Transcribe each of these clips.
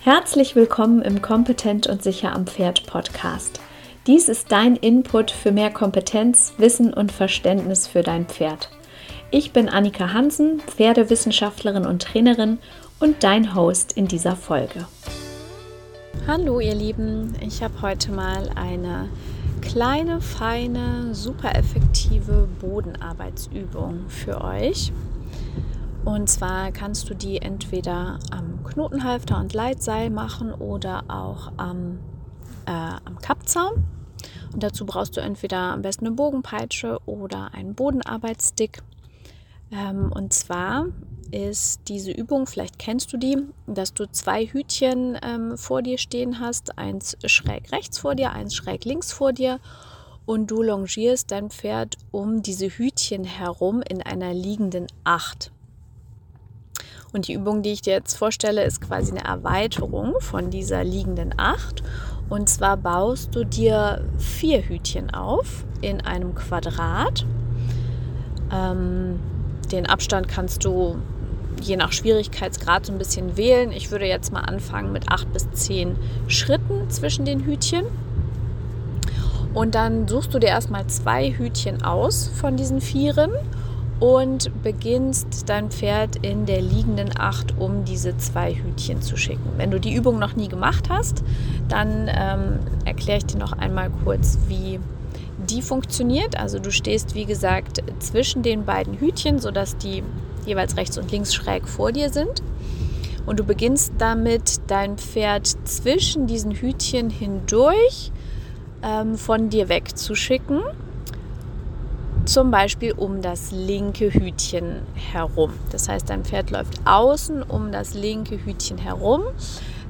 Herzlich willkommen im Kompetent und sicher am Pferd Podcast. Dies ist dein Input für mehr Kompetenz, Wissen und Verständnis für dein Pferd. Ich bin Annika Hansen, Pferdewissenschaftlerin und Trainerin und dein Host in dieser Folge. Hallo ihr Lieben, ich habe heute mal eine kleine, feine, super effektive Bodenarbeitsübung für euch. Und zwar kannst du die entweder am Knotenhalfter und Leitseil machen oder auch am, äh, am Kappzaum. Und dazu brauchst du entweder am besten eine Bogenpeitsche oder einen Bodenarbeitsstick. Ähm, und zwar ist diese Übung, vielleicht kennst du die, dass du zwei Hütchen ähm, vor dir stehen hast, eins schräg rechts vor dir, eins schräg links vor dir und du longierst dein Pferd um diese Hütchen herum in einer liegenden Acht. Und die Übung, die ich dir jetzt vorstelle, ist quasi eine Erweiterung von dieser liegenden Acht. Und zwar baust du dir vier Hütchen auf in einem Quadrat. Ähm, den Abstand kannst du je nach Schwierigkeitsgrad so ein bisschen wählen. Ich würde jetzt mal anfangen mit acht bis zehn Schritten zwischen den Hütchen. Und dann suchst du dir erstmal zwei Hütchen aus von diesen Vieren und beginnst dein Pferd in der liegenden Acht, um diese zwei Hütchen zu schicken. Wenn du die Übung noch nie gemacht hast, dann ähm, erkläre ich dir noch einmal kurz, wie die funktioniert. Also du stehst, wie gesagt, zwischen den beiden Hütchen, sodass die jeweils rechts und links schräg vor dir sind. Und du beginnst damit, dein Pferd zwischen diesen Hütchen hindurch ähm, von dir wegzuschicken zum Beispiel um das linke Hütchen herum. Das heißt, dein Pferd läuft außen um das linke Hütchen herum.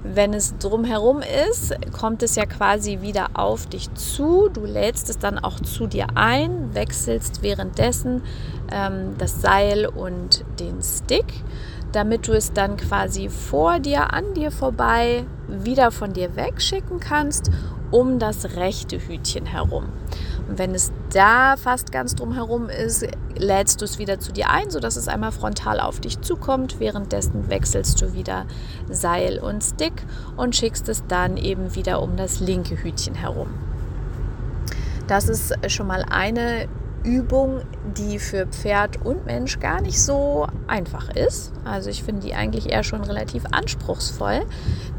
Wenn es drumherum ist, kommt es ja quasi wieder auf dich zu. Du lädst es dann auch zu dir ein, wechselst währenddessen ähm, das Seil und den Stick, damit du es dann quasi vor dir, an dir vorbei, wieder von dir wegschicken kannst, um das rechte Hütchen herum. Wenn es da fast ganz drumherum ist, lädst du es wieder zu dir ein, sodass es einmal frontal auf dich zukommt. Währenddessen wechselst du wieder Seil und Stick und schickst es dann eben wieder um das linke Hütchen herum. Das ist schon mal eine Übung, die für Pferd und Mensch gar nicht so einfach ist. Also ich finde die eigentlich eher schon relativ anspruchsvoll,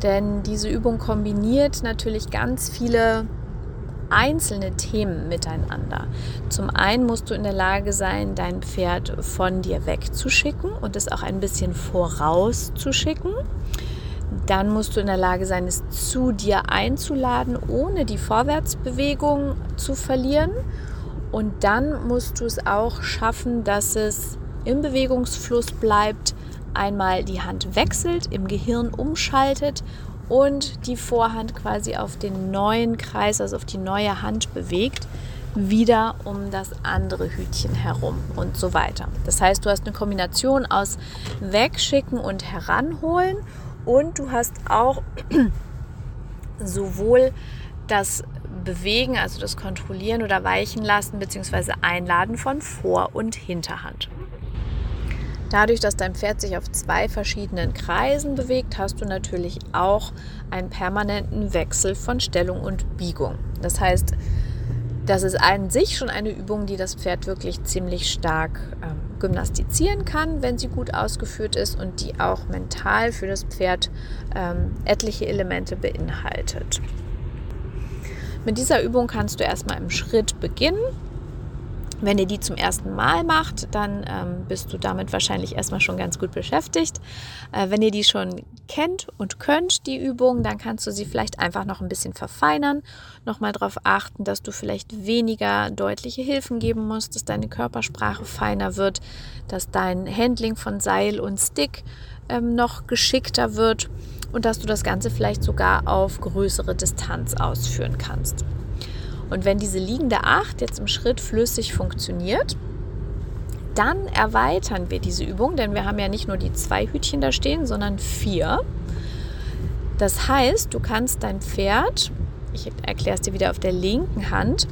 denn diese Übung kombiniert natürlich ganz viele einzelne Themen miteinander. Zum einen musst du in der Lage sein, dein Pferd von dir wegzuschicken und es auch ein bisschen vorauszuschicken. Dann musst du in der Lage sein, es zu dir einzuladen, ohne die Vorwärtsbewegung zu verlieren. Und dann musst du es auch schaffen, dass es im Bewegungsfluss bleibt, einmal die Hand wechselt, im Gehirn umschaltet und die Vorhand quasi auf den neuen Kreis, also auf die neue Hand bewegt, wieder um das andere Hütchen herum und so weiter. Das heißt, du hast eine Kombination aus Wegschicken und Heranholen und du hast auch sowohl das Bewegen, also das Kontrollieren oder Weichen lassen bzw. Einladen von Vor- und Hinterhand. Dadurch, dass dein Pferd sich auf zwei verschiedenen Kreisen bewegt, hast du natürlich auch einen permanenten Wechsel von Stellung und Biegung. Das heißt, das ist an sich schon eine Übung, die das Pferd wirklich ziemlich stark ähm, gymnastizieren kann, wenn sie gut ausgeführt ist und die auch mental für das Pferd ähm, etliche Elemente beinhaltet. Mit dieser Übung kannst du erstmal im Schritt beginnen wenn ihr die zum ersten Mal macht, dann ähm, bist du damit wahrscheinlich erstmal schon ganz gut beschäftigt. Äh, wenn ihr die schon kennt und könnt, die Übung, dann kannst du sie vielleicht einfach noch ein bisschen verfeinern. Nochmal darauf achten, dass du vielleicht weniger deutliche Hilfen geben musst, dass deine Körpersprache feiner wird, dass dein Handling von Seil und Stick ähm, noch geschickter wird und dass du das Ganze vielleicht sogar auf größere Distanz ausführen kannst. Und wenn diese liegende Acht jetzt im Schritt flüssig funktioniert, dann erweitern wir diese Übung, denn wir haben ja nicht nur die zwei Hütchen da stehen, sondern vier. Das heißt, du kannst dein Pferd, ich erkläre es dir wieder auf der linken Hand,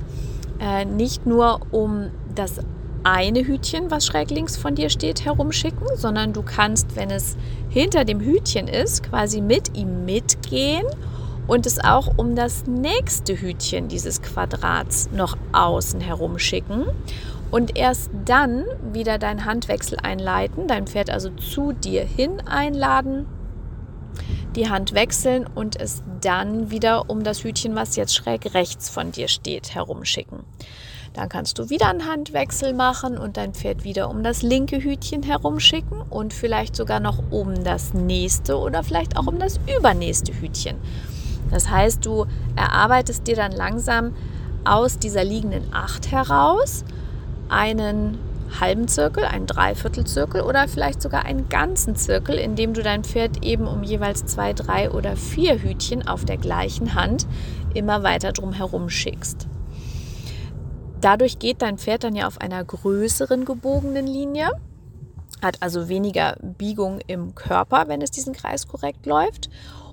äh, nicht nur um das eine Hütchen, was schräg links von dir steht, herumschicken, sondern du kannst, wenn es hinter dem Hütchen ist, quasi mit ihm mitgehen und es auch um das nächste Hütchen dieses Quadrats noch außen herum schicken und erst dann wieder deinen Handwechsel einleiten, dein Pferd also zu dir hin einladen, die Hand wechseln und es dann wieder um das Hütchen, was jetzt schräg rechts von dir steht, herumschicken. Dann kannst du wieder einen Handwechsel machen und dein Pferd wieder um das linke Hütchen herumschicken und vielleicht sogar noch um das nächste oder vielleicht auch um das übernächste Hütchen. Das heißt, du erarbeitest dir dann langsam aus dieser liegenden Acht heraus einen halben Zirkel, einen Dreiviertelzirkel oder vielleicht sogar einen ganzen Zirkel, in dem du dein Pferd eben um jeweils zwei, drei oder vier Hütchen auf der gleichen Hand immer weiter drum herum schickst. Dadurch geht dein Pferd dann ja auf einer größeren gebogenen Linie, hat also weniger Biegung im Körper, wenn es diesen Kreis korrekt läuft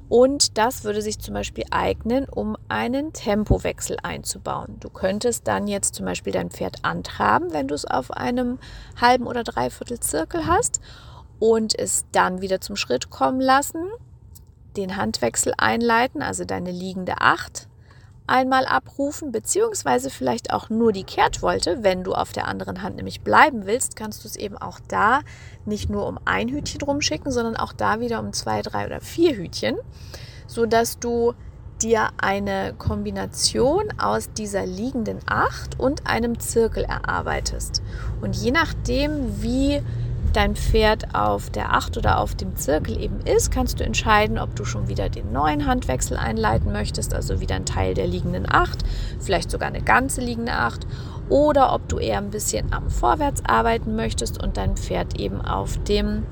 und das würde sich zum Beispiel eignen, um einen Tempowechsel einzubauen. Du könntest dann jetzt zum Beispiel dein Pferd antraben, wenn du es auf einem halben oder dreiviertel Zirkel hast und es dann wieder zum Schritt kommen lassen, den Handwechsel einleiten, also deine liegende Acht einmal abrufen, beziehungsweise vielleicht auch nur die Kehrtwolte. Wenn du auf der anderen Hand nämlich bleiben willst, kannst du es eben auch da nicht nur um ein Hütchen rumschicken, sondern auch da wieder um zwei, drei oder vier Hütchen, sodass du dir eine Kombination aus dieser liegenden Acht und einem Zirkel erarbeitest. Und je nachdem, wie dein Pferd auf der Acht oder auf dem Zirkel eben ist, kannst du entscheiden, ob du schon wieder den neuen Handwechsel einleiten möchtest, also wieder ein Teil der liegenden Acht, vielleicht sogar eine ganze liegende Acht, oder ob du eher ein bisschen am Vorwärts arbeiten möchtest und dein Pferd eben auf dem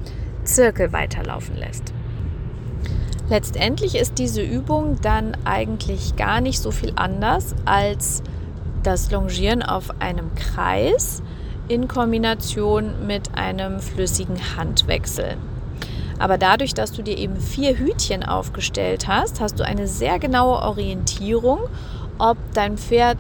Zirkel weiterlaufen lässt. Letztendlich ist diese Übung dann eigentlich gar nicht so viel anders als das Longieren auf einem Kreis in Kombination mit einem flüssigen Handwechsel. Aber dadurch, dass du dir eben vier Hütchen aufgestellt hast, hast du eine sehr genaue Orientierung, ob dein Pferd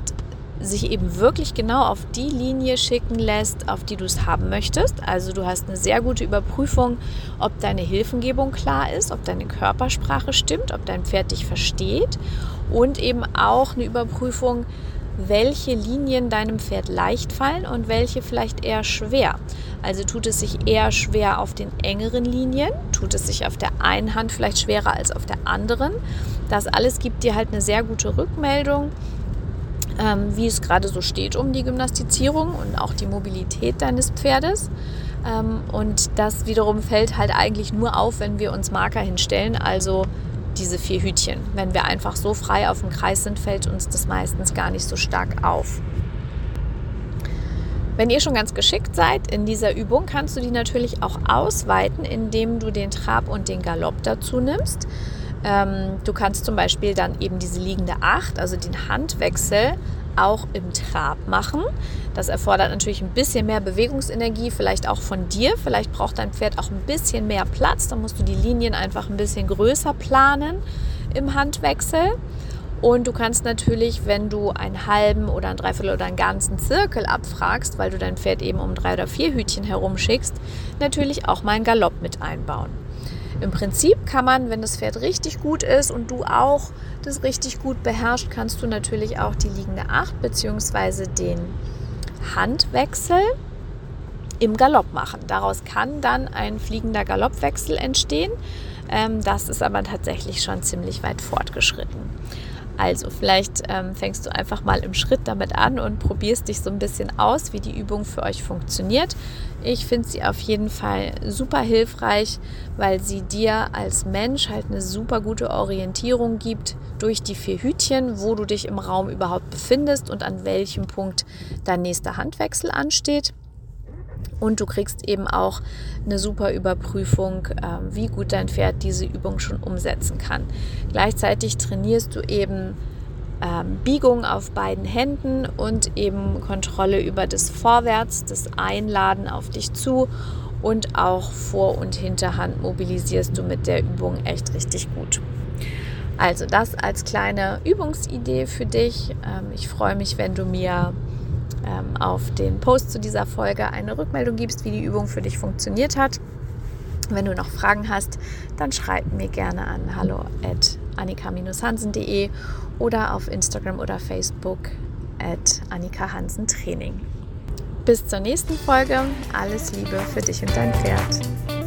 sich eben wirklich genau auf die Linie schicken lässt, auf die du es haben möchtest. Also du hast eine sehr gute Überprüfung, ob deine Hilfengebung klar ist, ob deine Körpersprache stimmt, ob dein Pferd dich versteht und eben auch eine Überprüfung, welche Linien deinem Pferd leicht fallen und welche vielleicht eher schwer. Also tut es sich eher schwer auf den engeren Linien, tut es sich auf der einen Hand vielleicht schwerer als auf der anderen. Das alles gibt dir halt eine sehr gute Rückmeldung, ähm, wie es gerade so steht um die Gymnastizierung und auch die Mobilität deines Pferdes. Ähm, und das wiederum fällt halt eigentlich nur auf, wenn wir uns Marker hinstellen, also diese vier Hütchen. Wenn wir einfach so frei auf dem Kreis sind, fällt uns das meistens gar nicht so stark auf. Wenn ihr schon ganz geschickt seid in dieser Übung, kannst du die natürlich auch ausweiten, indem du den Trab und den Galopp dazu nimmst. Ähm, du kannst zum Beispiel dann eben diese liegende Acht, also den Handwechsel, auch im Trab machen. Das erfordert natürlich ein bisschen mehr Bewegungsenergie, vielleicht auch von dir. Vielleicht braucht dein Pferd auch ein bisschen mehr Platz. Da musst du die Linien einfach ein bisschen größer planen im Handwechsel. Und du kannst natürlich, wenn du einen halben oder einen Dreiviertel oder einen ganzen Zirkel abfragst, weil du dein Pferd eben um drei oder vier Hütchen herumschickst, natürlich auch mal einen Galopp mit einbauen. Im Prinzip kann man, wenn das Pferd richtig gut ist und du auch das richtig gut beherrscht, kannst du natürlich auch die liegende Acht bzw. den Handwechsel im Galopp machen. Daraus kann dann ein fliegender Galoppwechsel entstehen. Ähm, das ist aber tatsächlich schon ziemlich weit fortgeschritten. Also vielleicht ähm, fängst du einfach mal im Schritt damit an und probierst dich so ein bisschen aus, wie die Übung für euch funktioniert. Ich finde sie auf jeden Fall super hilfreich, weil sie dir als Mensch halt eine super gute Orientierung gibt durch die vier Hütchen, wo du dich im Raum überhaupt befindest und an welchem Punkt dein nächster Handwechsel ansteht. Und du kriegst eben auch eine super Überprüfung, ähm, wie gut dein Pferd diese Übung schon umsetzen kann. Gleichzeitig trainierst du eben ähm, Biegung auf beiden Händen und eben Kontrolle über das Vorwärts, das Einladen auf dich zu und auch Vor- und Hinterhand mobilisierst du mit der Übung echt richtig gut. Also das als kleine Übungsidee für dich. Ähm, ich freue mich, wenn du mir ähm, auf den Post zu dieser Folge eine Rückmeldung gibst, wie die Übung für dich funktioniert hat. Wenn du noch Fragen hast, dann schreib mir gerne an hallo at annika-hansen.de oder auf Instagram oder Facebook at Annika Hansen Training. Bis zur nächsten Folge. Alles Liebe für dich und dein Pferd.